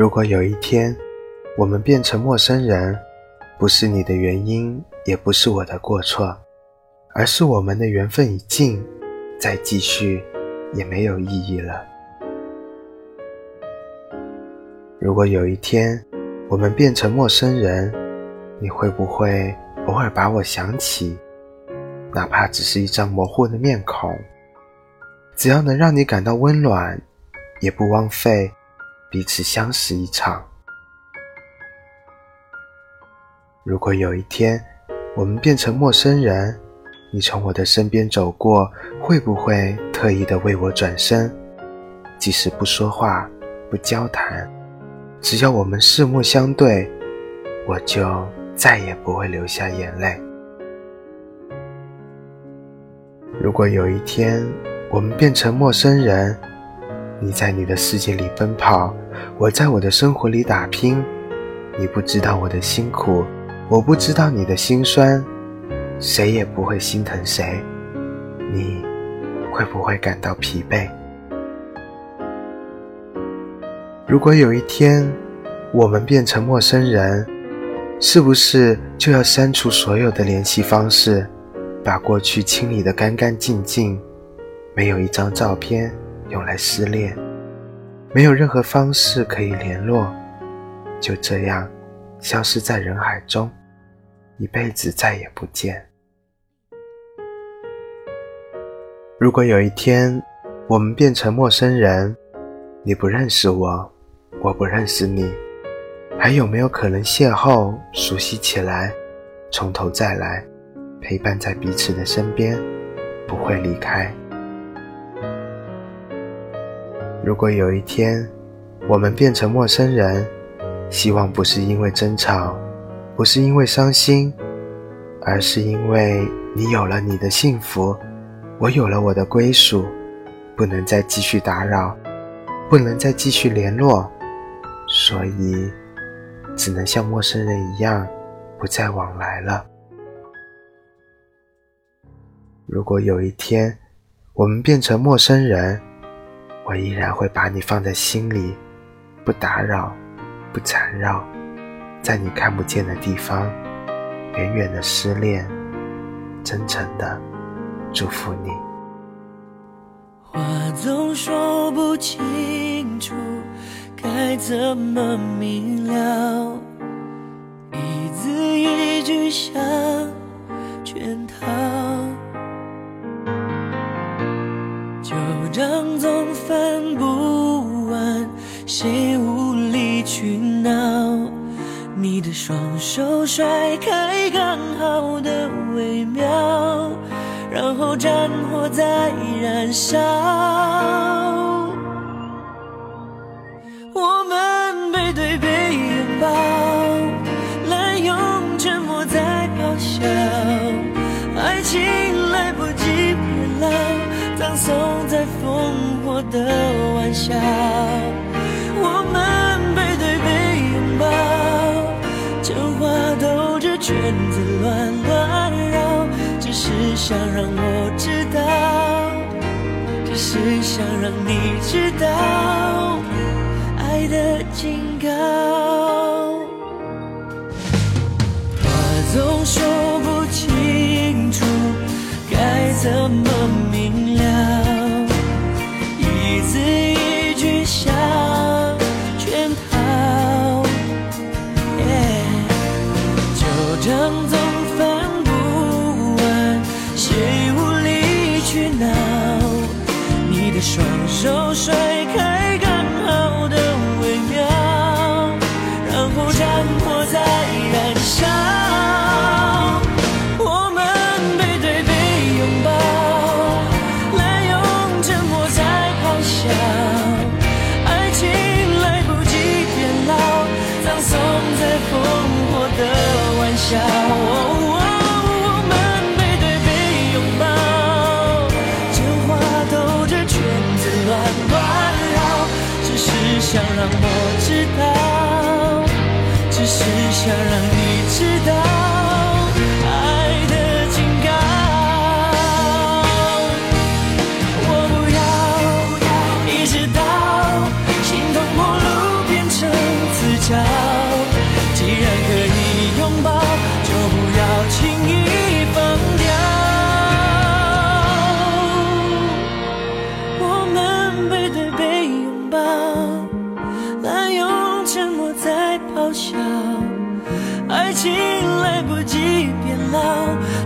如果有一天我们变成陌生人，不是你的原因，也不是我的过错，而是我们的缘分已尽，再继续也没有意义了。如果有一天我们变成陌生人，你会不会偶尔把我想起？哪怕只是一张模糊的面孔，只要能让你感到温暖，也不枉费彼此相识一场。如果有一天我们变成陌生人，你从我的身边走过，会不会特意的为我转身？即使不说话、不交谈，只要我们四目相对，我就再也不会流下眼泪。如果有一天我们变成陌生人，你在你的世界里奔跑，我在我的生活里打拼，你不知道我的辛苦，我不知道你的辛酸，谁也不会心疼谁，你会不会感到疲惫？如果有一天我们变成陌生人，是不是就要删除所有的联系方式？把过去清理得干干净净，没有一张照片用来思念，没有任何方式可以联络，就这样消失在人海中，一辈子再也不见。如果有一天我们变成陌生人，你不认识我，我不认识你，还有没有可能邂逅、熟悉起来，从头再来？陪伴在彼此的身边，不会离开。如果有一天我们变成陌生人，希望不是因为争吵，不是因为伤心，而是因为你有了你的幸福，我有了我的归属，不能再继续打扰，不能再继续联络，所以只能像陌生人一样，不再往来了。如果有一天我们变成陌生人，我依然会把你放在心里，不打扰，不缠绕，在你看不见的地方，远远的思念，真诚的祝福你。话总说不清楚，该怎么明了？一字一句像圈套。账总翻不完，谁无理取闹？你的双手甩开刚好的微妙，然后战火在燃烧。我们背对背拥抱，的玩笑，我们背对背拥抱，真话兜着圈子乱乱绕，只是想让我知道，只是想让你知道，爱的警告。想让我知道，只是想让你知道，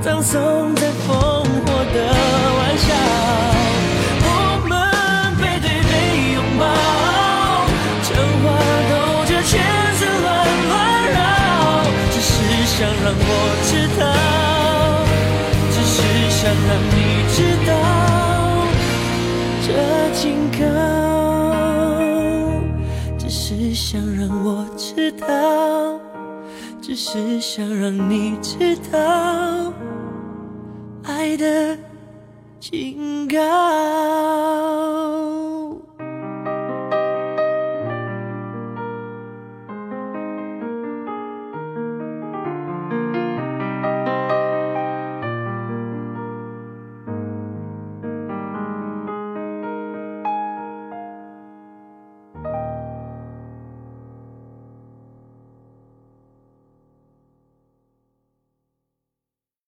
葬送在烽火的玩笑。我们背对背拥抱，真话兜着圈子乱乱绕，只是想让我知道，只是想让你知道，这警告，只是想让我知道。只是想让你知道，爱的警告。